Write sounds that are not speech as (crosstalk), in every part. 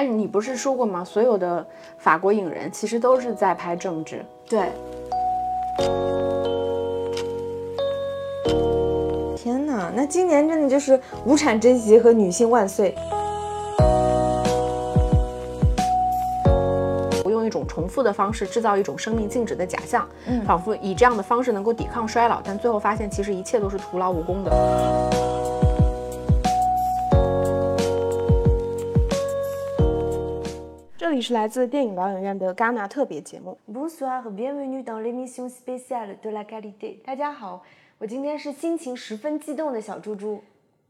但是你不是说过吗？所有的法国影人其实都是在拍政治。对。天哪，那今年真的就是无产阶级和女性万岁。我用一种重复的方式制造一种生命静止的假象，嗯，仿佛以这样的方式能够抵抗衰老，但最后发现其实一切都是徒劳无功的。里是来自电影导演院的戛纳特别节目。Bonsoir, bienvenue dans l'émission spéciale de la qualité。大家好。我今天是心情十分激动的小猪猪。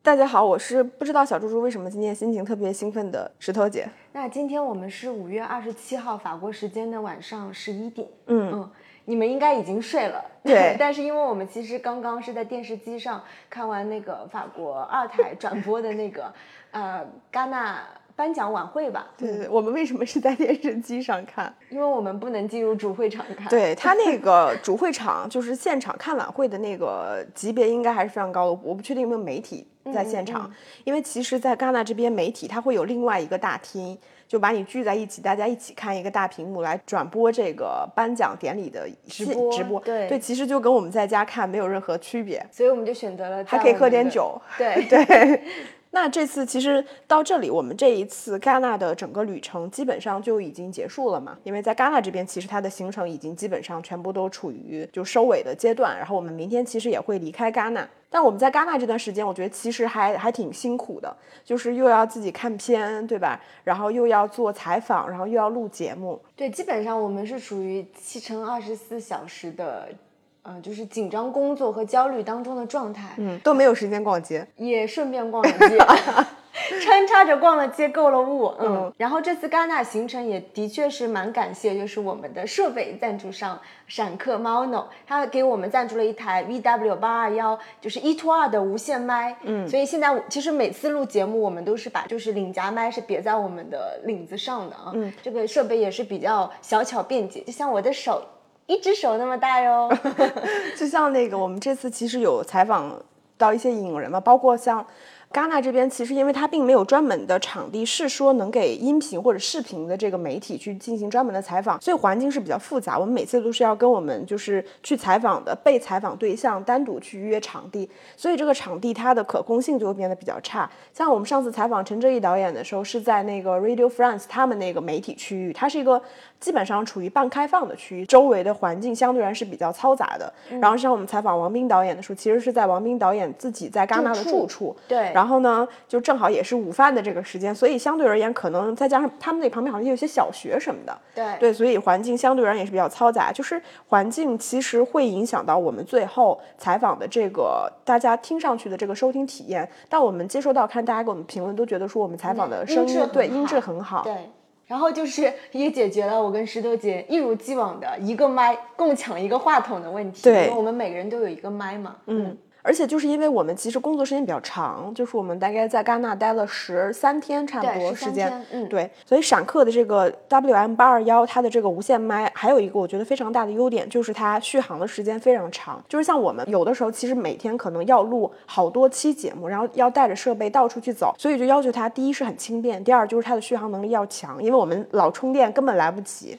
大家好，我是不知道小猪猪为什么今天心情特别兴奋的石头姐。那今天我们是五月二十七号法国时间的晚上十一点。嗯嗯，你们应该已经睡了。对。(laughs) 但是因为我们其实刚刚是在电视机上看完那个法国二台转播的那个呃戛纳。颁奖晚会吧，对对对，我们为什么是在电视机上看？(laughs) 因为我们不能进入主会场看。对他那个 (laughs) 主会场，就是现场看晚会的那个级别，应该还是非常高的。我不确定有没有媒体在现场，因为其实，在戛纳这边，媒体它会有另外一个大厅，就把你聚在一起，大家一起看一个大屏幕来转播这个颁奖典礼的直播。直播对对，其实就跟我们在家看没有任何区别。所以我们就选择了，还可以喝点酒。对 (laughs) 对。那这次其实到这里，我们这一次戛纳的整个旅程基本上就已经结束了嘛？因为在戛纳这边，其实它的行程已经基本上全部都处于就收尾的阶段。然后我们明天其实也会离开戛纳，但我们在戛纳这段时间，我觉得其实还还挺辛苦的，就是又要自己看片，对吧？然后又要做采访，然后又要录节目。对，基本上我们是属于七乘二十四小时的。嗯，就是紧张工作和焦虑当中的状态，嗯，都没有时间逛街，也顺便逛了街，(laughs) 穿插着逛了街，购了物，嗯，然后这次戛纳行程也的确是蛮感谢，就是我们的设备赞助商闪客 Mono，他给我们赞助了一台 VW 八二幺，就是一拖二的无线麦，嗯，所以现在其实每次录节目，我们都是把就是领夹麦是别在我们的领子上的啊，嗯，这个设备也是比较小巧便捷，就像我的手。一只手那么大哟，(laughs) 就像那个我们这次其实有采访到一些影人嘛，包括像。戛纳这边其实，因为它并没有专门的场地，是说能给音频或者视频的这个媒体去进行专门的采访，所以环境是比较复杂。我们每次都是要跟我们就是去采访的被采访对象单独去约场地，所以这个场地它的可控性就会变得比较差。像我们上次采访陈哲艺导演的时候，是在那个 Radio France 他们那个媒体区域，它是一个基本上处于半开放的区域，周围的环境相对而言是比较嘈杂的。然后像我们采访王斌导演的时候，其实是在王斌导演自己在戛纳的住处，对。然后呢，就正好也是午饭的这个时间，所以相对而言，可能再加上他们那旁边好像有些小学什么的，对对，所以环境相对而言也是比较嘈杂。就是环境其实会影响到我们最后采访的这个大家听上去的这个收听体验。但我们接收到看大家给我们评论，都觉得说我们采访的声音对音质很好。对，然后就是 (laughs) 也解决了我跟石头姐一如既往的一个麦共抢一个话筒的问题。对，因为我们每个人都有一个麦嘛。嗯。而且就是因为我们其实工作时间比较长，就是我们大概在戛纳待了十三天差不多时间，嗯，对，所以闪客的这个 WM 八二幺它的这个无线麦还有一个我觉得非常大的优点，就是它续航的时间非常长。就是像我们有的时候其实每天可能要录好多期节目，然后要带着设备到处去走，所以就要求它第一是很轻便，第二就是它的续航能力要强，因为我们老充电根本来不及。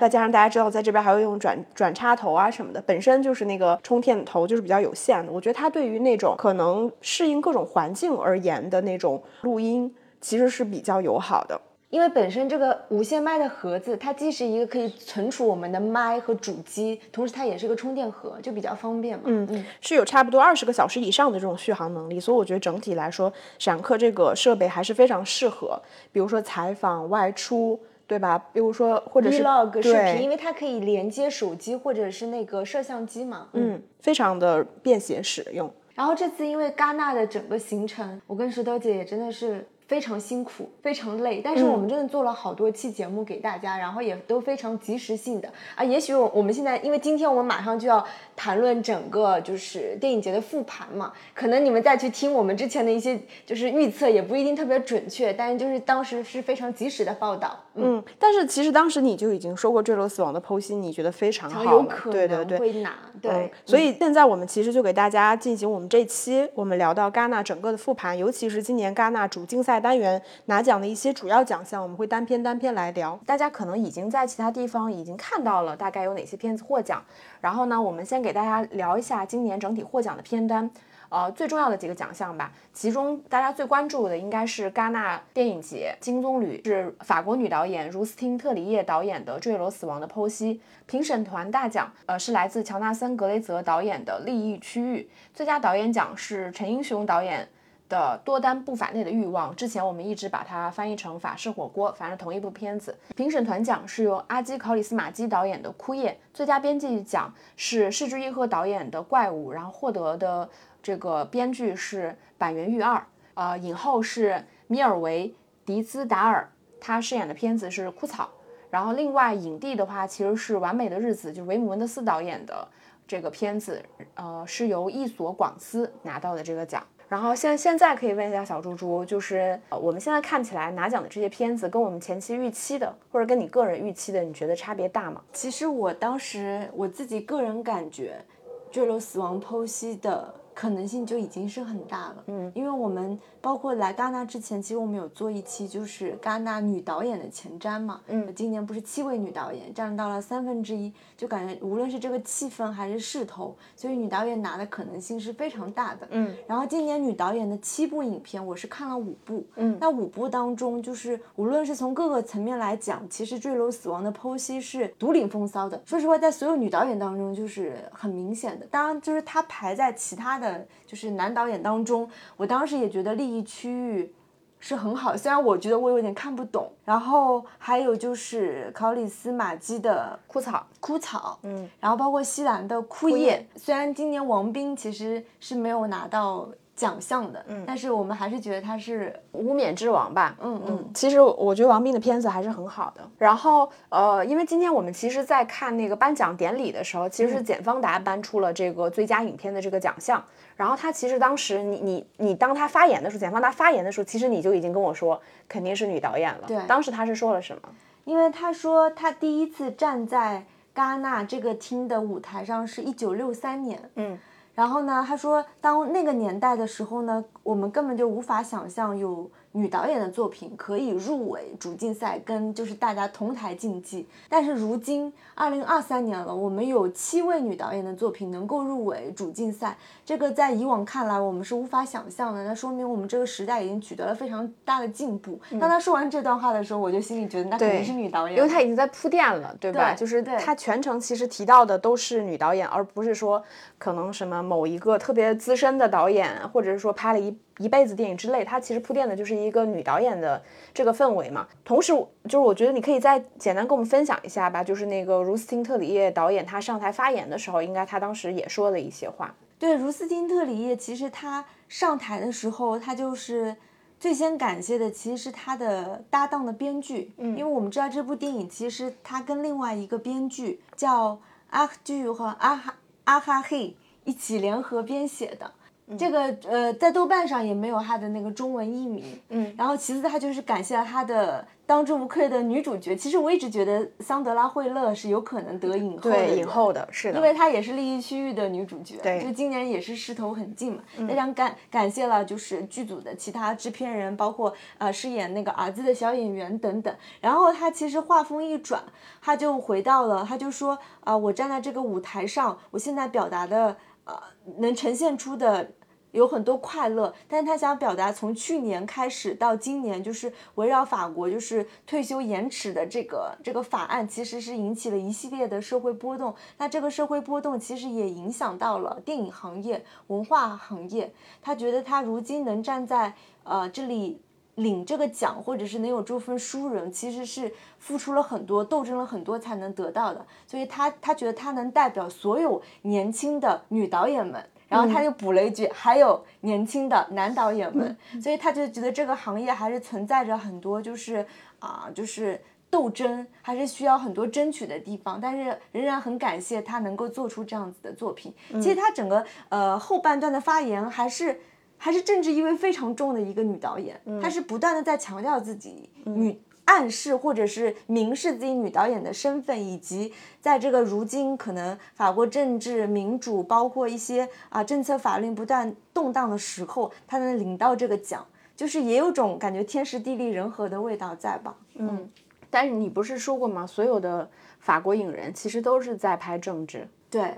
再加上大家知道，在这边还会用转转插头啊什么的，本身就是那个充电头就是比较有限的。我觉得它对于那种可能适应各种环境而言的那种录音，其实是比较友好的。因为本身这个无线麦的盒子，它既是一个可以存储我们的麦和主机，同时它也是个充电盒，就比较方便嘛。嗯嗯，是有差不多二十个小时以上的这种续航能力，所以我觉得整体来说，闪客这个设备还是非常适合，比如说采访外出。对吧？比如说，或者是 vlog 视频，因为它可以连接手机或者是那个摄像机嘛。嗯，非常的便携使用。然后这次因为戛纳的整个行程，我跟石头姐也真的是。非常辛苦，非常累，但是我们真的做了好多期节目给大家，然后也都非常及时性的啊。也许我我们现在，因为今天我们马上就要谈论整个就是电影节的复盘嘛，可能你们再去听我们之前的一些就是预测，也不一定特别准确，但是就是当时是非常及时的报道。嗯，但是其实当时你就已经说过《坠落死亡》的剖析，你觉得非常好，有可能会拿。对，所以现在我们其实就给大家进行我们这期我们聊到戛纳整个的复盘，尤其是今年戛纳主竞赛。单元拿奖的一些主要奖项，我们会单篇单篇来聊。大家可能已经在其他地方已经看到了大概有哪些片子获奖，然后呢，我们先给大家聊一下今年整体获奖的片单。呃，最重要的几个奖项吧，其中大家最关注的应该是戛纳电影节金棕榈，是法国女导演茹斯汀特里叶导演的《坠楼死亡的剖析》。评审团大奖，呃，是来自乔纳森格雷泽导演的《利益区域》。最佳导演奖是陈英雄导演的《多丹不法内的欲望》，之前我们一直把它翻译成法式火锅，反正同一部片子。评审团奖是由阿基考里斯马基导演的《枯叶》。最佳编剧奖是市之一和导演的《怪物》，然后获得的。这个编剧是板垣裕二，呃，影后是米尔维迪兹达尔，他饰演的片子是《枯草》。然后另外影帝的话，其实是《完美的日子》，就是维姆文德斯导演的这个片子，呃，是由伊索广司拿到的这个奖。然后现现在可以问一下小猪猪，就是我们现在看起来拿奖的这些片子，跟我们前期预期的，或者跟你个人预期的，你觉得差别大吗？其实我当时我自己个人感觉，《坠楼死亡剖析》的。可能性就已经是很大了，嗯，因为我们包括来戛纳之前，其实我们有做一期就是戛纳女导演的前瞻嘛，嗯，今年不是七位女导演占到了三分之一，就感觉无论是这个气氛还是势头，所以女导演拿的可能性是非常大的，嗯，然后今年女导演的七部影片，我是看了五部，嗯，那五部当中，就是无论是从各个层面来讲，其实《坠楼死亡的剖析》是独领风骚的，说实话，在所有女导演当中就是很明显的，当然就是她排在其他的。就是男导演当中，我当时也觉得利益区域是很好，虽然我觉得我有点看不懂。然后还有就是考里斯马基的枯草，枯草，嗯，然后包括西兰的枯叶。虽然今年王斌其实是没有拿到。奖项的，嗯，但是我们还是觉得他是无冕之王吧，嗯嗯。其实我觉得王斌的片子还是很好的。然后，呃，因为今天我们其实，在看那个颁奖典礼的时候，其实是简方达颁出了这个最佳影片的这个奖项。然后他其实当时，你你你，当他发言的时候，简方达发言的时候，其实你就已经跟我说，肯定是女导演了。对，当时他是说了什么？因为他说他第一次站在戛纳这个厅的舞台上是一九六三年，嗯。然后呢，他说，当那个年代的时候呢，我们根本就无法想象有。女导演的作品可以入围主竞赛，跟就是大家同台竞技。但是如今二零二三年了，我们有七位女导演的作品能够入围主竞赛，这个在以往看来我们是无法想象的。那说明我们这个时代已经取得了非常大的进步。当他说完这段话的时候，我就心里觉得那肯定是女导演，因为他已经在铺垫了，对吧？就是他全程其实提到的都是女导演，而不是说可能什么某一个特别资深的导演，或者是说拍了一。一辈子电影之类，它其实铺垫的就是一个女导演的这个氛围嘛。同时，就是我觉得你可以再简单跟我们分享一下吧，就是那个茹斯汀特里叶导演他上台发言的时候，应该他当时也说了一些话。对，茹斯汀特里叶其实他上台的时候，他就是最先感谢的其实是他的搭档的编剧，嗯，因为我们知道这部电影其实他跟另外一个编剧叫阿杜和阿哈阿哈嘿一起联合编写的。这个呃，在豆瓣上也没有他的那个中文译名，嗯，然后其次他就是感谢了他的当之无愧的女主角。其实我一直觉得桑德拉惠勒是有可能得影后的，影后的是的，因为她也是利益区域的女主角，对，就今年也是势头很近嘛。非常感感谢了就是剧组的其他制片人，包括呃饰演那个儿子的小演员等等。然后他其实话锋一转，他就回到了，他就说啊，我站在这个舞台上，我现在表达的呃能呈现出的。有很多快乐，但他想表达，从去年开始到今年，就是围绕法国就是退休延迟的这个这个法案，其实是引起了一系列的社会波动。那这个社会波动其实也影响到了电影行业、文化行业。他觉得他如今能站在呃这里领这个奖，或者是能有这份殊荣，其实是付出了很多、斗争了很多才能得到的。所以他他觉得他能代表所有年轻的女导演们。然后他就补了一句，还有年轻的男导演们，所以他就觉得这个行业还是存在着很多就是啊，就是斗争，还是需要很多争取的地方。但是仍然很感谢他能够做出这样子的作品。其实他整个呃后半段的发言还是还是政治意味非常重的一个女导演，她是不断的在强调自己女。暗示或者是明示自己女导演的身份，以及在这个如今可能法国政治民主，包括一些啊政策法令不断动荡的时候，她能领到这个奖，就是也有种感觉天时地利人和的味道在吧？嗯，但是你不是说过吗？所有的法国影人其实都是在拍政治。对，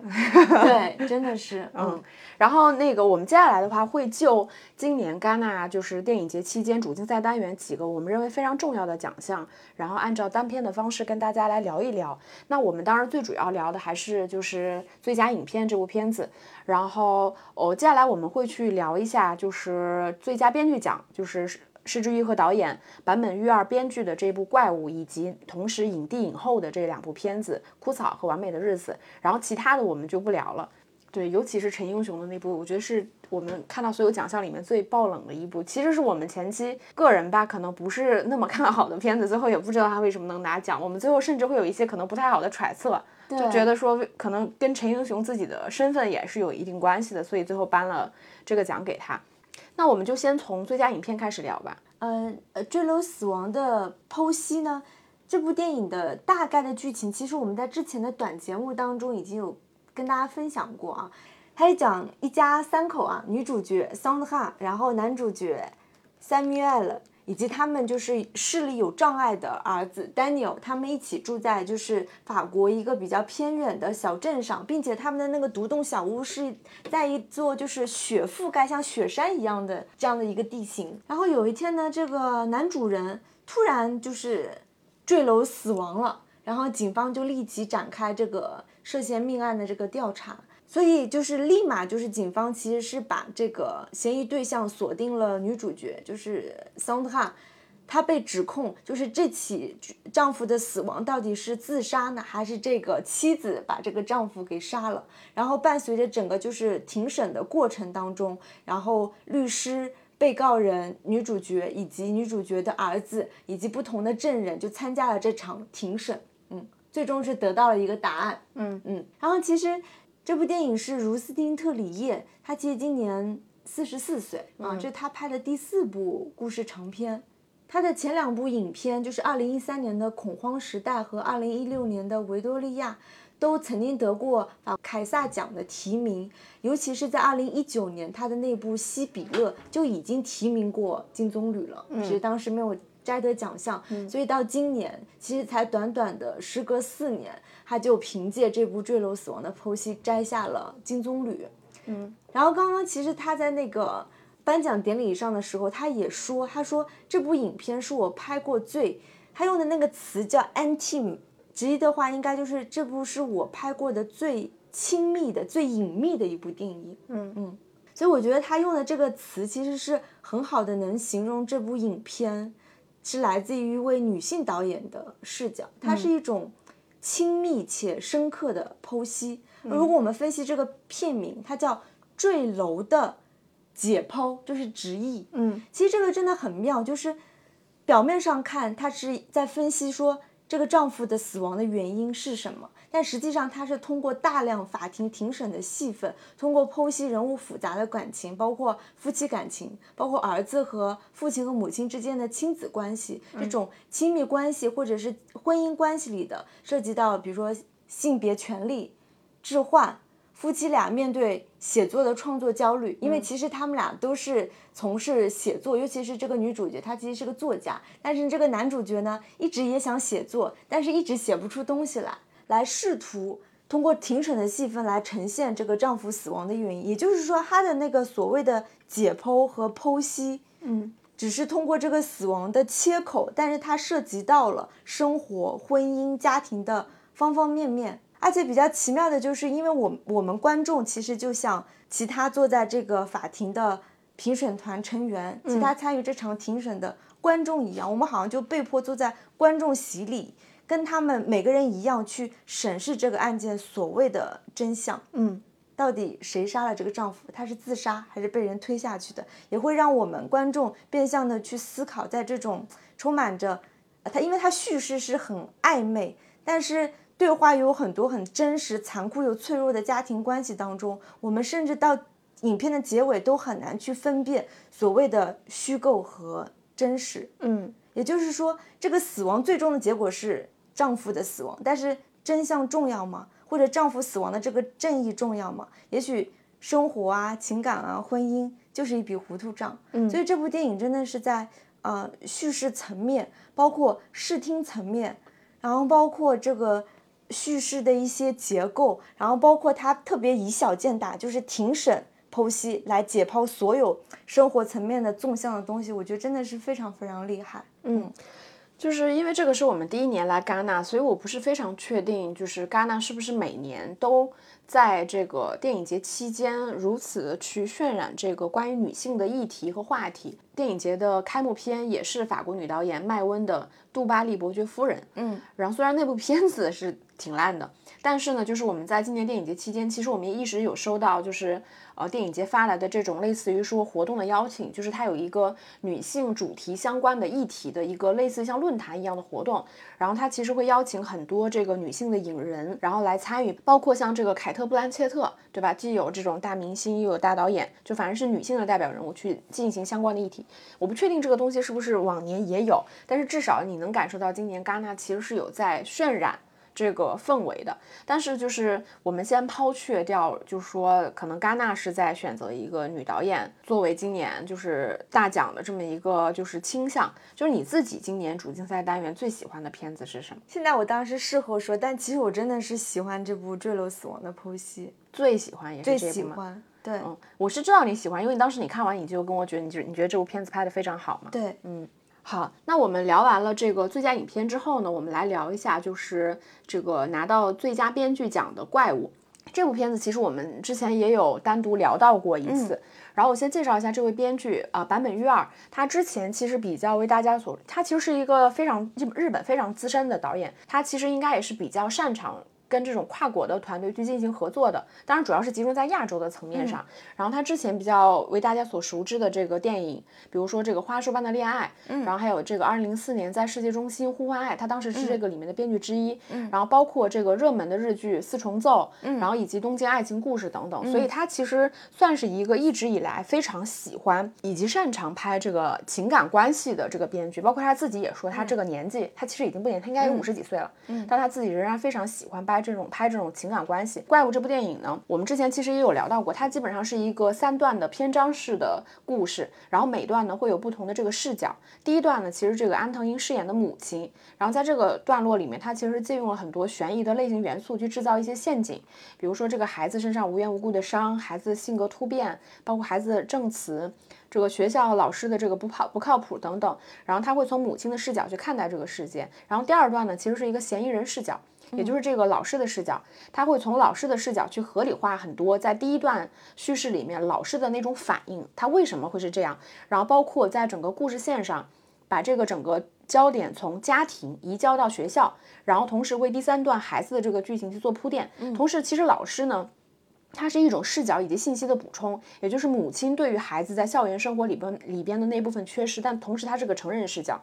对，真的是，(laughs) 嗯。然后那个，我们接下来的话会就今年戛纳就是电影节期间主竞赛单元几个我们认为非常重要的奖项，然后按照单片的方式跟大家来聊一聊。那我们当然最主要聊的还是就是最佳影片这部片子。然后哦，接下来我们会去聊一下就是最佳编剧奖，就是。施之玉和导演坂本裕二编剧的这部《怪物》，以及同时影帝影后的这两部片子《枯草》和《完美的日子》，然后其他的我们就不聊了。对，尤其是陈英雄的那部，我觉得是我们看到所有奖项里面最爆冷的一部。其实是我们前期个人吧，可能不是那么看好的片子，最后也不知道他为什么能拿奖。我们最后甚至会有一些可能不太好的揣测，就觉得说可能跟陈英雄自己的身份也是有一定关系的，所以最后颁了这个奖给他。那我们就先从最佳影片开始聊吧。嗯，呃，坠楼死亡的剖析呢？这部电影的大概的剧情，其实我们在之前的短节目当中已经有跟大家分享过啊。它讲一家三口啊，女主角桑德哈，然后男主角 Samuel。以及他们就是视力有障碍的儿子 Daniel，他们一起住在就是法国一个比较偏远的小镇上，并且他们的那个独栋小屋是在一座就是雪覆盖像雪山一样的这样的一个地形。然后有一天呢，这个男主人突然就是坠楼死亡了，然后警方就立即展开这个涉嫌命案的这个调查。所以就是立马就是警方其实是把这个嫌疑对象锁定了女主角，就是桑德哈，她被指控就是这起丈夫的死亡到底是自杀呢，还是这个妻子把这个丈夫给杀了？然后伴随着整个就是庭审的过程当中，然后律师、被告人、女主角以及女主角的儿子以及不同的证人就参加了这场庭审，嗯，最终是得到了一个答案，嗯嗯，然后其实。这部电影是茹斯汀·特里叶，他其实今年四十四岁啊，这是他拍的第四部故事长片。他的前两部影片就是二零一三年的《恐慌时代》和二零一六年的《维多利亚》，都曾经得过凯撒奖的提名。尤其是在二零一九年，他的那部《西比勒》就已经提名过金棕榈了，只是当时没有摘得奖项。所以到今年，其实才短短的时隔四年。他就凭借这部坠楼死亡的剖析摘下了金棕榈，嗯，然后刚刚其实他在那个颁奖典礼上的时候，他也说，他说这部影片是我拍过最，他用的那个词叫 “antim”，直译的话应该就是这部是我拍过的最亲密的、最隐秘的一部电影，嗯。嗯，所以我觉得他用的这个词其实是很好的，能形容这部影片是来自于一位女性导演的视角，它是一种。亲密且深刻的剖析。如果我们分析这个片名，它叫《坠楼的解剖》，就是直译。嗯，其实这个真的很妙，就是表面上看，它是在分析说这个丈夫的死亡的原因是什么。但实际上，他是通过大量法庭庭审的戏份，通过剖析人物复杂的感情，包括夫妻感情，包括儿子和父亲和母亲之间的亲子关系，这种亲密关系或者是婚姻关系里的涉及到，比如说性别权利置换，夫妻俩面对写作的创作焦虑，因为其实他们俩都是从事写作，尤其是这个女主角，她其实是个作家，但是这个男主角呢，一直也想写作，但是一直写不出东西来。来试图通过庭审的戏份来呈现这个丈夫死亡的原因，也就是说，他的那个所谓的解剖和剖析，嗯，只是通过这个死亡的切口，但是它涉及到了生活、婚姻、家庭的方方面面。而且比较奇妙的就是，因为我我们观众其实就像其他坐在这个法庭的评审团成员，其他参与这场庭审的观众一样，我们好像就被迫坐在观众席里。跟他们每个人一样去审视这个案件所谓的真相，嗯，到底谁杀了这个丈夫？他是自杀还是被人推下去的？也会让我们观众变相的去思考，在这种充满着他，因为他叙事是很暧昧，但是对话又有很多很真实、残酷又脆弱的家庭关系当中，我们甚至到影片的结尾都很难去分辨所谓的虚构和真实，嗯，也就是说，这个死亡最终的结果是。丈夫的死亡，但是真相重要吗？或者丈夫死亡的这个正义重要吗？也许生活啊、情感啊、婚姻就是一笔糊涂账。嗯，所以这部电影真的是在呃叙事层面，包括视听层面，然后包括这个叙事的一些结构，然后包括它特别以小见大，就是庭审剖析来解剖所有生活层面的纵向的东西，我觉得真的是非常非常厉害。嗯。就是因为这个是我们第一年来戛纳，所以我不是非常确定，就是戛纳是不是每年都在这个电影节期间如此的去渲染这个关于女性的议题和话题。电影节的开幕片也是法国女导演麦温的《杜巴利伯爵夫人》。嗯，然后虽然那部片子是挺烂的，但是呢，就是我们在今年电影节期间，其实我们也一直有收到，就是。呃，电影节发来的这种类似于说活动的邀请，就是它有一个女性主题相关的议题的一个类似像论坛一样的活动，然后它其实会邀请很多这个女性的影人，然后来参与，包括像这个凯特·布兰切特，对吧？既有这种大明星，又有大导演，就反正是女性的代表人物去进行相关的议题。我不确定这个东西是不是往年也有，但是至少你能感受到今年戛纳其实是有在渲染。这个氛围的，但是就是我们先抛却掉，就是说可能戛纳是在选择一个女导演作为今年就是大奖的这么一个就是倾向，就是你自己今年主竞赛单元最喜欢的片子是什么？现在我当时事后说，但其实我真的是喜欢这部《坠楼死亡的剖析》，最喜欢也是最喜欢。对，嗯，我是知道你喜欢，因为当时你看完你就跟我觉得，你就你觉得这部片子拍的非常好嘛？对，嗯。好，那我们聊完了这个最佳影片之后呢，我们来聊一下，就是这个拿到最佳编剧奖的《怪物》这部片子。其实我们之前也有单独聊到过一次。然后我先介绍一下这位编剧啊，坂本裕二。他之前其实比较为大家所，他其实是一个非常日日本非常资深的导演，他其实应该也是比较擅长。跟这种跨国的团队去进行合作的，当然主要是集中在亚洲的层面上。然后他之前比较为大家所熟知的这个电影，比如说这个《花束般的恋爱》，嗯，然后还有这个二零零四年在世界中心呼唤爱，他当时是这个里面的编剧之一。嗯，然后包括这个热门的日剧《四重奏》，嗯，然后以及《东京爱情故事》等等。所以他其实算是一个一直以来非常喜欢以及擅长拍这个情感关系的这个编剧。包括他自己也说，他这个年纪，他其实已经不年，他应该有五十几岁了，嗯，但他自己仍然非常喜欢拍。这种拍这种情感关系，怪物这部电影呢，我们之前其实也有聊到过，它基本上是一个三段的篇章式的故事，然后每段呢会有不同的这个视角。第一段呢，其实这个安藤英饰演的母亲，然后在这个段落里面，她其实借用了很多悬疑的类型元素去制造一些陷阱，比如说这个孩子身上无缘无故的伤，孩子性格突变，包括孩子的证词。这个学校老师的这个不靠不靠谱等等，然后他会从母亲的视角去看待这个世界。然后第二段呢，其实是一个嫌疑人视角，也就是这个老师的视角，他会从老师的视角去合理化很多在第一段叙事里面老师的那种反应，他为什么会是这样？然后包括在整个故事线上，把这个整个焦点从家庭移交到学校，然后同时为第三段孩子的这个剧情去做铺垫。同时，其实老师呢。它是一种视角以及信息的补充，也就是母亲对于孩子在校园生活里边里边的那部分缺失，但同时它是个成人视角。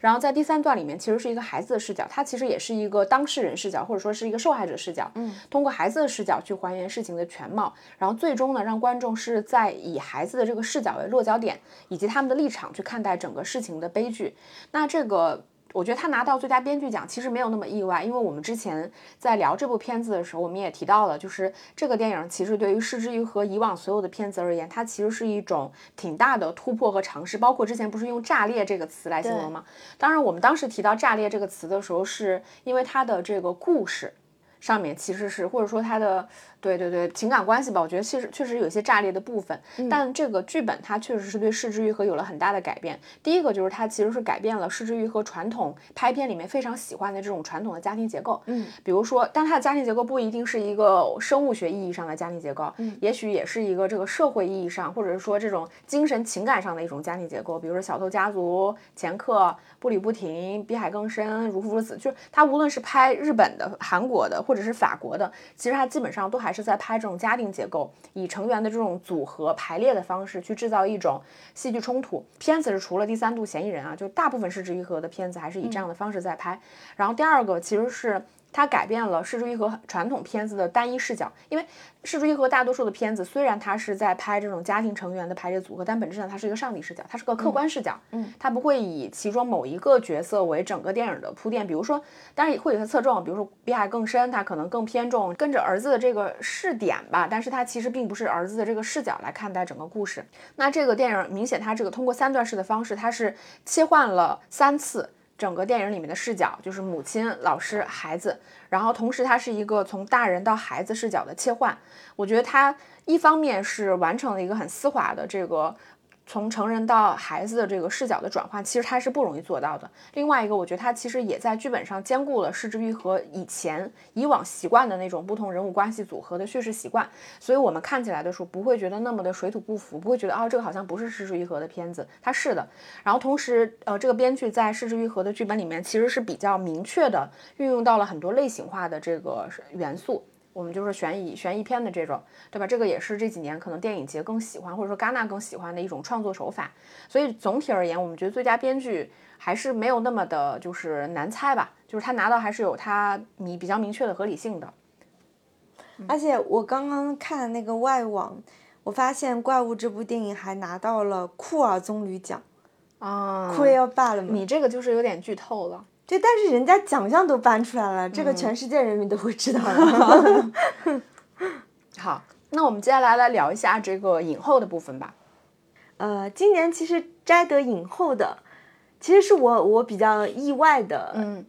然后在第三段里面，其实是一个孩子的视角，它其实也是一个当事人视角，或者说是一个受害者视角。嗯，通过孩子的视角去还原事情的全貌，然后最终呢，让观众是在以孩子的这个视角为落脚点，以及他们的立场去看待整个事情的悲剧。那这个。我觉得他拿到最佳编剧奖其实没有那么意外，因为我们之前在聊这部片子的时候，我们也提到了，就是这个电影其实对于失之愈合以往所有的片子而言，它其实是一种挺大的突破和尝试。包括之前不是用“炸裂”这个词来形容吗？当然，我们当时提到“炸裂”这个词的时候，是因为它的这个故事上面其实是，或者说它的。对对对，情感关系吧，我觉得其实确实有些炸裂的部分，但这个剧本它确实是对失之愈合有了很大的改变。第一个就是它其实是改变了失之愈合传统拍片里面非常喜欢的这种传统的家庭结构。嗯，比如说，但它的家庭结构不一定是一个生物学意义上的家庭结构，嗯，也许也是一个这个社会意义上，或者是说这种精神情感上的一种家庭结构。比如说《小偷家族》、《前客》、《步履不停》、《比海更深》、《如父如子》，就是它无论是拍日本的、韩国的，或者是法国的，其实它基本上都还是在拍这种家庭结构，以成员的这种组合排列的方式去制造一种戏剧冲突。片子是除了第三度嫌疑人啊，就大部分是治愈合的片子还是以这样的方式在拍。然后第二个其实是。它改变了失之愈合传统片子的单一视角。因为失之愈合大多数的片子，虽然它是在拍这种家庭成员的排列组合，但本质上它是一个上帝视角，它是个客观视角。嗯，它不会以其中某一个角色为整个电影的铺垫。比如说，当然也会有些侧重，比如说《比海更深》，它可能更偏重跟着儿子的这个视点吧，但是它其实并不是儿子的这个视角来看待整个故事。那这个电影明显它这个通过三段式的方式，它是切换了三次。整个电影里面的视角就是母亲、老师、孩子，然后同时它是一个从大人到孩子视角的切换。我觉得它一方面是完成了一个很丝滑的这个。从成人到孩子的这个视角的转换，其实它是不容易做到的。另外一个，我觉得它其实也在剧本上兼顾了失之愈和以前以往习惯的那种不同人物关系组合的叙事习惯，所以我们看起来的时候不会觉得那么的水土不服，不会觉得啊这个好像不是失之愈合的片子，它是的。然后同时，呃，这个编剧在失之愈合的剧本里面其实是比较明确的运用到了很多类型化的这个元素。我们就是悬疑悬疑片的这种，对吧？这个也是这几年可能电影节更喜欢，或者说戛纳更喜欢的一种创作手法。所以总体而言，我们觉得最佳编剧还是没有那么的，就是难猜吧。就是他拿到还是有他你比较明确的合理性的。而且我刚刚看那个外网，我发现《怪物》这部电影还拿到了库尔棕榈奖啊，库尔巴了你这个就是有点剧透了。对，但是人家奖项都颁出来了，这个全世界人民都会知道的。(laughs) (laughs) 好，那我们接下来来聊一下这个影后的部分吧。呃，今年其实摘得影后的，其实是我我比较意外的。嗯，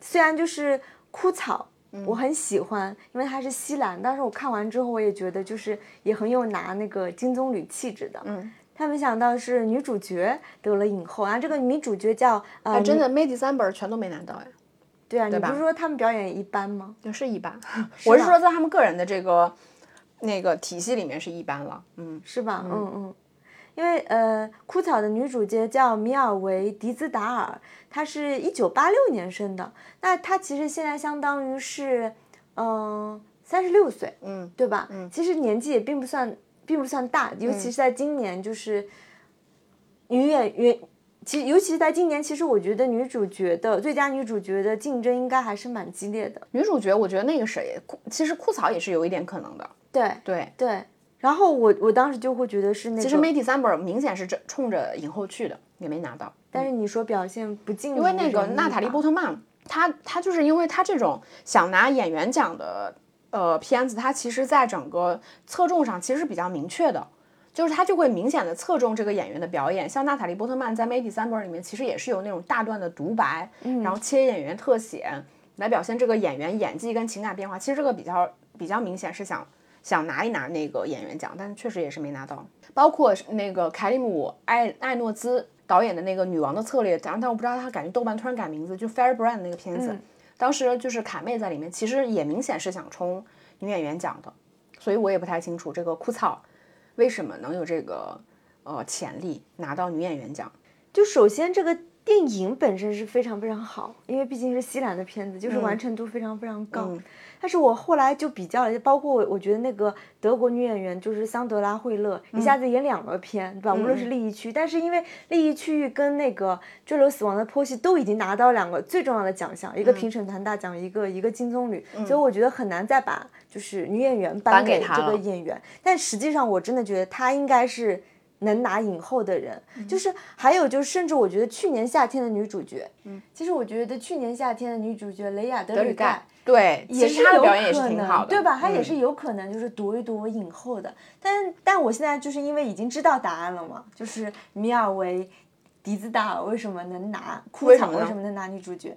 虽然就是枯草，我很喜欢，因为它是西兰，但是我看完之后，我也觉得就是也很有拿那个金棕榈气质的。嗯。他没想到是女主角得了影后啊！这个女主角叫呃，真的，May December 全都没拿到呀。对啊，你不是说他们表演一般吗？就是一般，(laughs) 我是说在他们个人的这个那个体系里面是一般了，嗯，是吧？嗯嗯，因为呃，枯草的女主角叫米尔维·迪兹达尔，她是一九八六年生的，那她其实现在相当于是嗯三十六岁，嗯，对吧？嗯，其实年纪也并不算。并不算大，尤其是在今年，就是女演员，其实尤其是在今年，其实我觉得女主角的最佳女主角的竞争应该还是蛮激烈的。女主角，我觉得那个谁，其实枯草也是有一点可能的。对对对。然后我我当时就会觉得是那个。其实 May December 明显是这冲着影后去的，也没拿到。但是你说表现不尽，因为那个娜塔莉波特曼，她她就是因为她这种想拿演员奖的。呃，片子它其实，在整个侧重上其实是比较明确的，就是它就会明显的侧重这个演员的表演。像娜塔莉波特曼在《May December》里面，其实也是有那种大段的独白，然后切演员特写来表现这个演员演技跟情感变化。其实这个比较比较明显是想想拿一拿那个演员奖，但确实也是没拿到。包括那个凯利姆艾艾诺兹导演的那个《女王的策略》，但但我不知道他感觉豆瓣突然改名字，就《Fairy Brand》那个片子。当时就是卡妹在里面，其实也明显是想冲女演员奖的，所以我也不太清楚这个枯草为什么能有这个呃潜力拿到女演员奖。就首先这个电影本身是非常非常好，因为毕竟是西兰的片子，就是完成度非常非常高。但是我后来就比较了，包括我，我觉得那个德国女演员就是桑德拉惠勒，一下子演两个片，对吧？无论是利益区，但是因为利益区域跟那个坠楼死亡的剖析都已经拿到两个最重要的奖项，一个评审团大奖，一个一个金棕榈，所以我觉得很难再把就是女演员颁给这个演员。但实际上我真的觉得她应该是能拿影后的人。就是还有就是，甚至我觉得去年夏天的女主角，嗯，其实我觉得去年夏天的女主角雷亚德吕盖。对，也是有可能，对吧？她也是有可能就是夺一夺影后的。但但我现在就是因为已经知道答案了嘛，就是米尔维·迪兹达尔为什么能拿枯草，为什么能拿女主角？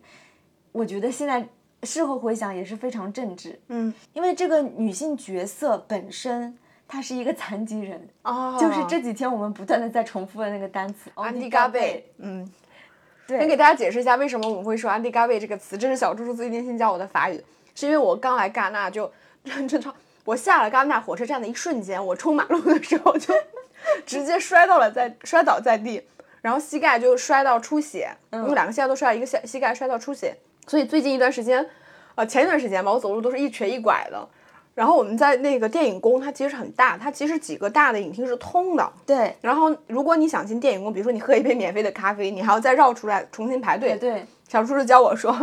我觉得现在事后回想也是非常正直。嗯，因为这个女性角色本身她是一个残疾人，哦，(laughs) 就是这几天我们不断的在重复的那个单词安迪嘎贝，嗯。先给大家解释一下为什么我们会说 “Andy g a v 这个词，这是小猪猪最近新教我的法语，是因为我刚来戛纳就，真的，我下了戛纳火车站的一瞬间，我冲马路的时候就 (laughs) 直接摔到了在摔倒在地，然后膝盖就摔到出血，因为两个膝盖都摔到，一个膝膝盖摔到出血，所以最近一段时间，呃前一段时间吧，我走路都是一瘸一拐的。然后我们在那个电影宫，它其实很大，它其实几个大的影厅是通的。对。然后如果你想进电影宫，比如说你喝一杯免费的咖啡，你还要再绕出来重新排队。对。小叔叔教我说，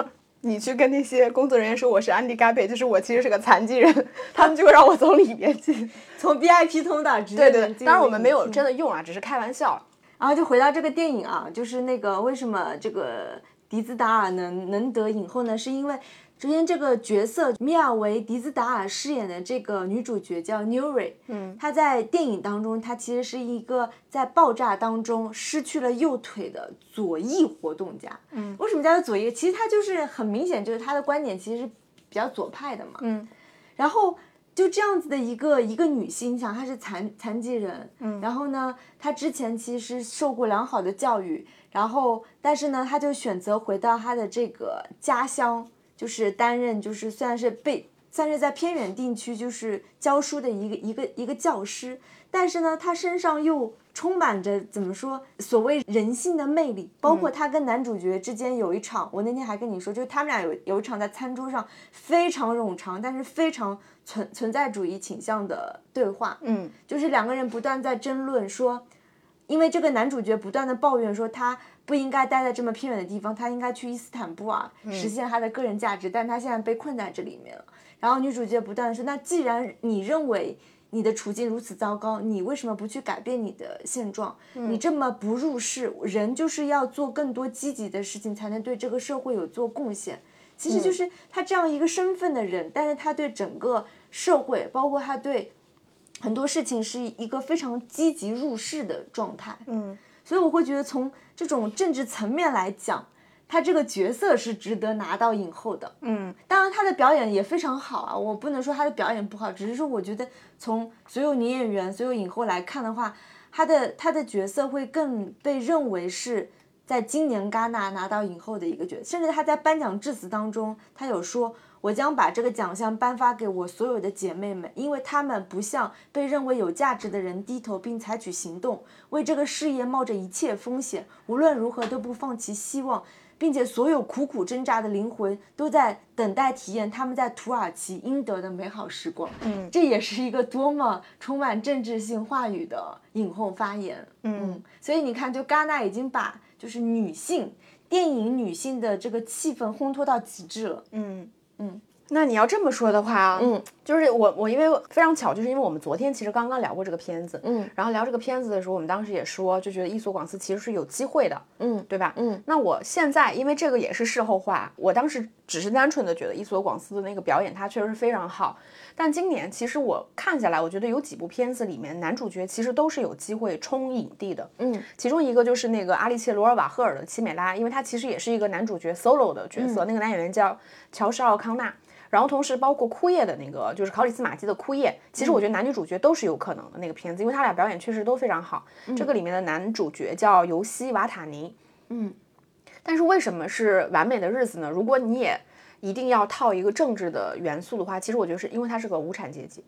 你去跟那些工作人员说我是安迪嘎贝，就是我其实是个残疾人，他们就会让我从里面进，(laughs) 从 VIP 通道直接对对，当然我们没有真的用啊，只是开玩笑。然后就回到这个电影啊，就是那个为什么这个迪兹达尔能能得影后呢？是因为首先这个角色米尔维迪兹达尔饰演的这个女主角叫 Nuri，嗯，她在电影当中，她其实是一个在爆炸当中失去了右腿的左翼活动家。嗯，为什么叫做左翼？其实她就是很明显，就是她的观点其实是比较左派的嘛。嗯，然后就这样子的一个一个女性，你想她是残残疾人，嗯，然后呢，她之前其实受过良好的教育，然后但是呢，她就选择回到她的这个家乡，就是担任就是虽然是被算是在偏远地区就是教书的一个一个一个教师，但是呢，他身上又充满着怎么说所谓人性的魅力，包括他跟男主角之间有一场，我那天还跟你说，就是他们俩有有一场在餐桌上非常冗长，但是非常存存在主义倾向的对话，嗯，就是两个人不断在争论说，因为这个男主角不断的抱怨说他不应该待在这么偏远的地方，他应该去伊斯坦布尔实现他的个人价值，但他现在被困在这里面了。然后女主角不断地说，那既然你认为你的处境如此糟糕，你为什么不去改变你的现状？你这么不入世，人就是要做更多积极的事情，才能对这个社会有做贡献。其实就是他这样一个身份的人，但是他对整个社会，包括他对很多事情是一个非常积极入世的状态。嗯，所以我会觉得从这种政治层面来讲，他这个角色是值得拿到影后的。嗯，当然他的表演也非常好啊，我不能说他的表演不好，只是说我觉得从所有女演员、所有影后来看的话，他的他的角色会更被认为是在今年戛纳拿到影后的一个角色，甚至他在颁奖致辞当中，他有说。我将把这个奖项颁发给我所有的姐妹们，因为她们不向被认为有价值的人低头，并采取行动，为这个事业冒着一切风险，无论如何都不放弃希望，并且所有苦苦挣扎的灵魂都在等待体验他们在土耳其应得的美好时光。嗯，这也是一个多么充满政治性话语的影后发言。嗯，所以你看，就戛纳已经把就是女性电影女性的这个气氛烘托到极致了。嗯嗯，那你要这么说的话，嗯，就是我我因为非常巧，就是因为我们昨天其实刚刚聊过这个片子，嗯，然后聊这个片子的时候，我们当时也说，就觉得伊索广司其实是有机会的，嗯对吧？嗯，那我现在因为这个也是事后话，我当时只是单纯的觉得伊索广司的那个表演，他确实是非常好。但今年其实我看下来，我觉得有几部片子里面男主角其实都是有机会冲影帝的。嗯，其中一个就是那个阿利切·罗尔瓦赫尔的《奇美拉》，因为他其实也是一个男主角 solo 的角色，那个男演员叫乔什·奥康纳。然后同时包括《枯叶》的那个，就是考里斯马基的《枯叶》，其实我觉得男女主角都是有可能的那个片子，因为他俩表演确实都非常好。这个里面的男主角叫尤西·瓦塔尼。嗯，但是为什么是完美的日子呢？如果你也一定要套一个政治的元素的话，其实我觉得是因为他是个无产阶级。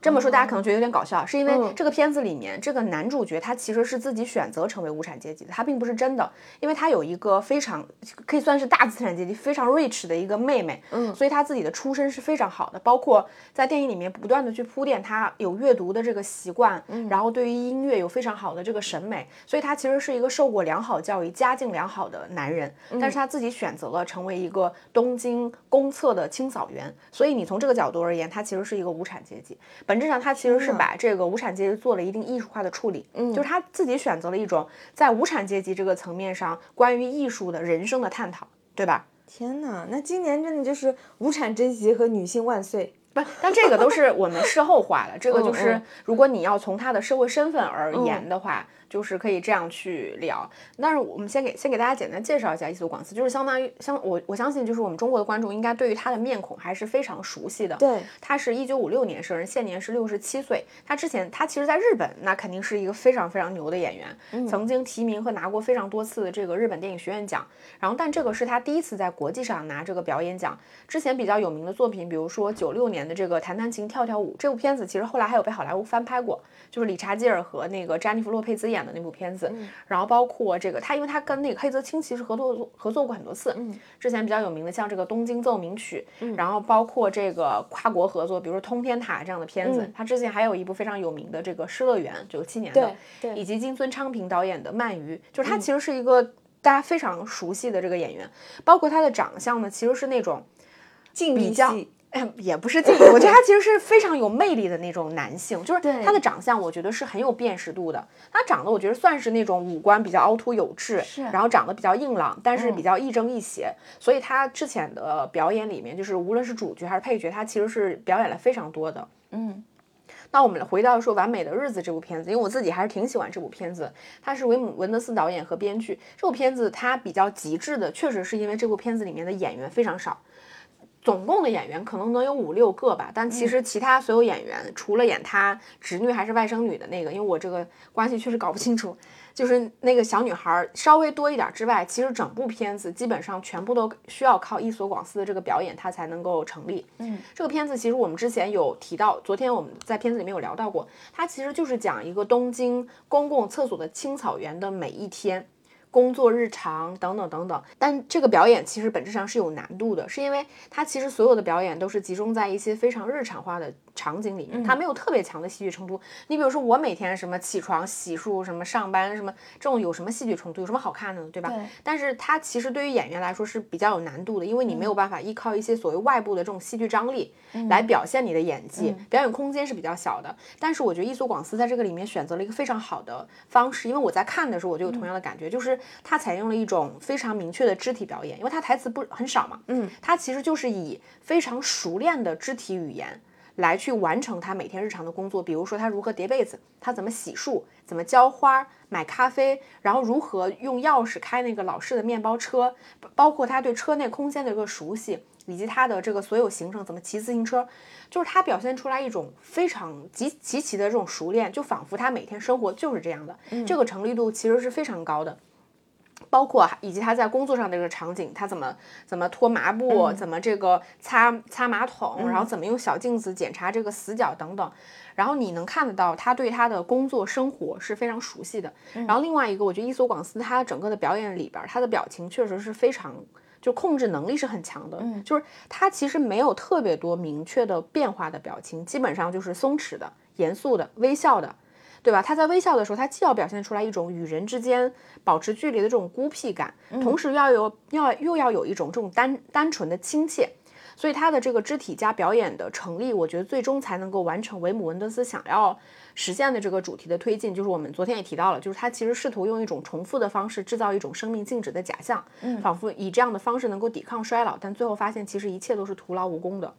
这么说大家可能觉得有点搞笑，是因为这个片子里面这个男主角他其实是自己选择成为无产阶级的，他并不是真的，因为他有一个非常可以算是大资产阶级非常 rich 的一个妹妹，嗯。所以他自己的出身是非常好的，包括在电影里面不断的去铺垫他有阅读的这个习惯，然后对于音乐有非常好的这个审美，所以他其实是一个受过良好教育、家境良好的男人，但是他自己选择了成为一个东京公厕的清扫员，所以你从这个角度而言，他其实是一个无产阶级。本质上，他其实是把这个无产阶级做了一定艺术化的处理，嗯，就是他自己选择了一种在无产阶级这个层面上关于艺术的人生的探讨，对吧？天哪，那今年真的就是无产阶级和女性万岁。不，但这个都是我们事后话了。这个 (laughs) 就是嗯，如果你要从他的社会身份而言的话，就是可以这样去聊。但是我们先给先给大家简单介绍一下伊索广司，就是相当于相我我相信就是我们中国的观众应该对于他的面孔还是非常熟悉的。对，他是一九五六年生人，现年是六十七岁。他之前他其实在日本那肯定是一个非常非常牛的演员，嗯曾经提名和拿过非常多次的这个日本电影学院奖。然后但这个是他第一次在国际上拿这个表演奖。之前比较有名的作品，比如说九六年的这个《弹弹琴跳跳舞》这部片子，其实后来还有被好莱坞翻拍过，就是理查基尔和那个詹妮弗洛佩兹演的那部片子。然后包括这个他，因为他跟那个黑泽清其实合作合作过很多次。之前比较有名的像这个《东京奏鸣曲》，然后包括这个跨国合作，比如说《通天塔》这样的片子。他之前还有一部非常有名的这个《失乐园》，九七年的，对对以及金尊昌平导演的《鳗鱼》，就是他其实是一个大家非常熟悉的这个演员，包括他的长相呢，其实是那种静比较系哎，也不是这个，我觉得他其实是非常有魅力的那种男性，就是他的长相，我觉得是很有辨识度的。他长得我觉得算是那种五官比较凹凸有致，是然后长得比较硬朗，但是比较亦正亦邪。所以他之前的表演里面，就是无论是主角还是配角，他其实是表演了非常多的。嗯，那我们回到说《完美的日子》这部片子，因为我自己还是挺喜欢这部片子，它是维姆文德斯导演和编剧。这部片子它比较极致的，确实是因为这部片子里面的演员非常少。总共的演员可能能有五六个吧，但其实其他所有演员，除了演他侄女还是外甥女的那个，因为我这个关系确实搞不清楚，就是那个小女孩稍微多一点之外，其实整部片子基本上全部都需要靠伊索广司的这个表演，它才能够成立。嗯，这个片子其实我们之前有提到，昨天我们在片子里面有聊到过，它其实就是讲一个东京公共厕所的清扫员的每一天。工作日常等等等等，但这个表演其实本质上是有难度的，是因为它其实所有的表演都是集中在一些非常日常化的场景里面，它没有特别强的戏剧冲突。你比如说我每天什么起床、洗漱、什么上班什么这种有什么戏剧冲突，有什么好看的呢？对吧？对但是它其实对于演员来说是比较有难度的，因为你没有办法依靠一些所谓外部的这种戏剧张力来表现你的演技，表演空间是比较小的。但是我觉得伊索广司在这个里面选择了一个非常好的方式，因为我在看的时候我就有同样的感觉，就是他采用了一种非常明确的肢体表演，因为他台词不很少嘛，嗯，他其实就是以非常熟练的肢体语言。来去完成他每天日常的工作，比如说他如何叠被子，他怎么洗漱，怎么浇花、买咖啡，然后如何用钥匙开那个老式的面包车，包括他对车内空间的一个熟悉，以及他的这个所有行程怎么骑自行车，就是他表现出来一种非常极极其的这种熟练，就仿佛他每天生活就是这样的，这个成立度其实是非常高的。包括以及他在工作上的这个场景，他怎么怎么拖麻布，怎么这个擦擦马桶，然后怎么用小镜子检查这个死角等等，然后你能看得到他对他的工作生活是非常熟悉的。然后另外一个，我觉得伊索广司他整个的表演里边，他的表情确实是非常。就控制能力是很强的，就是他其实没有特别多明确的变化的表情，基本上就是松弛的、严肃的、微笑的，对吧？他在微笑的时候，他既要表现出来一种与人之间保持距离的这种孤僻感，同时要有要又要有一种这种单单纯的亲切，所以他的这个肢体加表演的成立，我觉得最终才能够完成维姆文顿斯想要实现的这个主题的推进。就是我们昨天也提到了，就是他其实试图用一种重复的方式制造一种生命静止的假象，仿佛以这样的方式能够抵抗衰老，但最后发现其实一切都是徒劳无功的。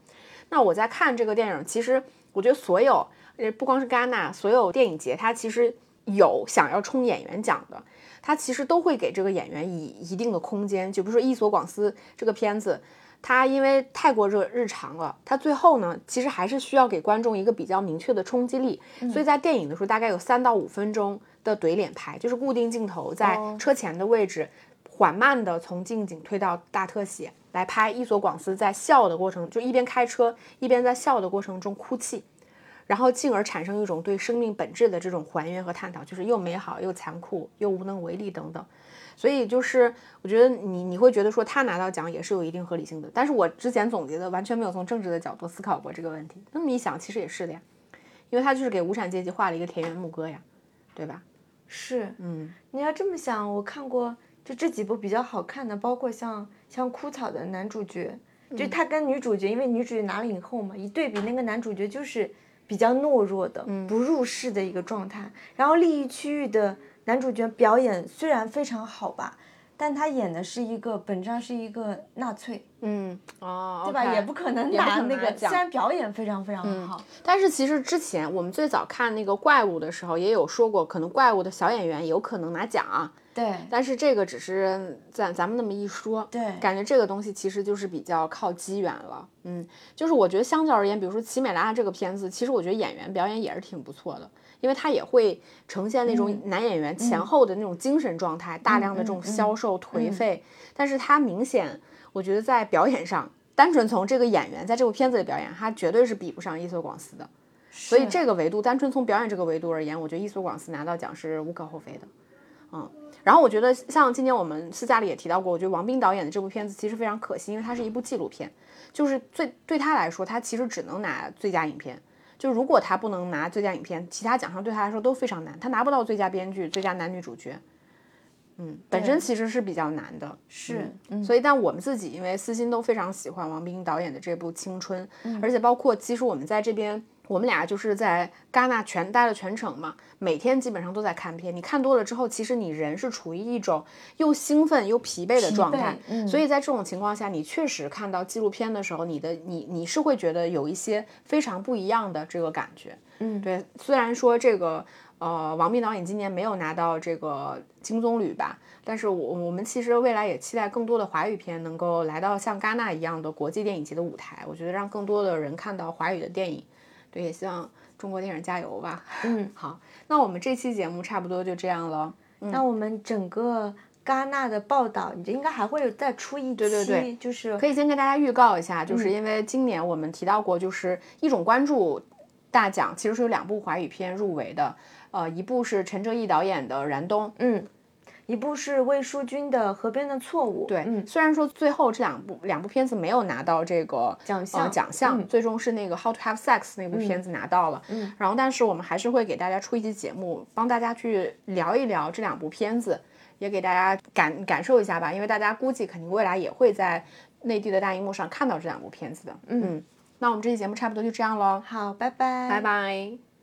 那我在看这个电影，其实我觉得所有，呃，不光是戛纳，所有电影节，它其实有想要冲演员奖的，它其实都会给这个演员以一定的空间。就比如说伊索广司这个片子，它因为太过热日常了，它最后呢，其实还是需要给观众一个比较明确的冲击力。所以在电影的时候，大概有三到五分钟的怼脸拍，就是固定镜头在车前的位置。缓慢的从近景推到大特写来拍伊索广司在笑的过程，就一边开车一边在笑的过程中哭泣，然后进而产生一种对生命本质的这种还原和探讨，就是又美好又残酷又无能为力等等。所以就是我觉得你你会觉得说他拿到奖也是有一定合理性的，但是我之前总结的完全没有从政治的角度思考过这个问题。那么一想，其实也是的呀，因为他就是给无产阶级画了一个田园牧歌呀，对吧？是，嗯，你要这么想，我看过就这几部比较好看的，包括像像《枯草》的男主角，就他跟女主角，因为女主角拿了影后嘛，一对比，那个男主角就是比较懦弱的、不入世的一个状态。然后利益区域的男主角表演虽然非常好吧，但他演的是一个本质上是一个纳粹，嗯，哦，对吧？也不可能也不可能拿那个奖，虽然表演非常非常好，但是其实之前我们最早看那个怪物的时候，也有说过，可能怪物的小演员有可能拿奖啊。对但是这个只是咱咱们那么一说，对感觉这个东西其实就是比较靠机缘了。嗯，就是我觉得相较而言，比如说《奇美拉》这个片子，其实我觉得演员表演也是挺不错的，因为他也会呈现那种男演员前后的那种精神状态，大量的这种消瘦颓废，但是他明显，我觉得在表演上，单纯从这个演员在这部片子里表演，他绝对是比不上伊索广司的。所以这个维度，单纯从表演这个维度而言，我觉得伊索广司拿到奖是无可厚非的。嗯，然后我觉得像今年我们私下里也提到过，我觉得王斌导演的这部片子其实非常可惜，因为它是一部纪录片，就是最对他来说，他其实只能拿最佳影片。就如果他不能拿最佳影片，其他奖项对他来说都非常难，他拿不到最佳编剧、最佳男女主角。嗯，本身其实是比较难的，是，所以但我们自己因为私心都非常喜欢王冰导演的这部《青春》，而且包括其实我们在这边。我们俩就是在戛纳全待了全程嘛，每天基本上都在看片。你看多了之后，其实你人是处于一种又兴奋又疲惫的状态。嗯所以在这种情况下，你确实看到纪录片的时候，你的你你是会觉得有一些非常不一样的这个感觉。嗯，对。虽然说这个呃，王斌导演今年没有拿到这个金棕榈吧，但是我我们其实未来也期待更多的华语片能够来到像戛纳一样的国际电影节的舞台。我觉得让更多的人看到华语的电影。对，也希望中国电影加油吧。嗯，(laughs) 好，那我们这期节目差不多就这样了。那我们整个戛纳的报道，你这应该还会有再出一期，对对对就是可以先跟大家预告一下，就是因为今年我们提到过，就是一种关注大奖，其实是有两部华语片入围的，呃，一部是陈哲艺导演的《燃冬》，嗯。一部是魏书君的《河边的错误》，对，嗯，虽然说最后这两部两部片子没有拿到这个奖项呃、奖项，嗯最终是那个《How to Have Sex》那部片子拿到了，嗯，然后但是我们还是会给大家出一期节目，帮大家去聊一聊这两部片子，也给大家感感受一下吧，因为大家估计肯定未来也会在内地的大荧幕上看到这两部片子的，嗯，那我们这期节目差不多就这样喽，好，拜拜，拜拜。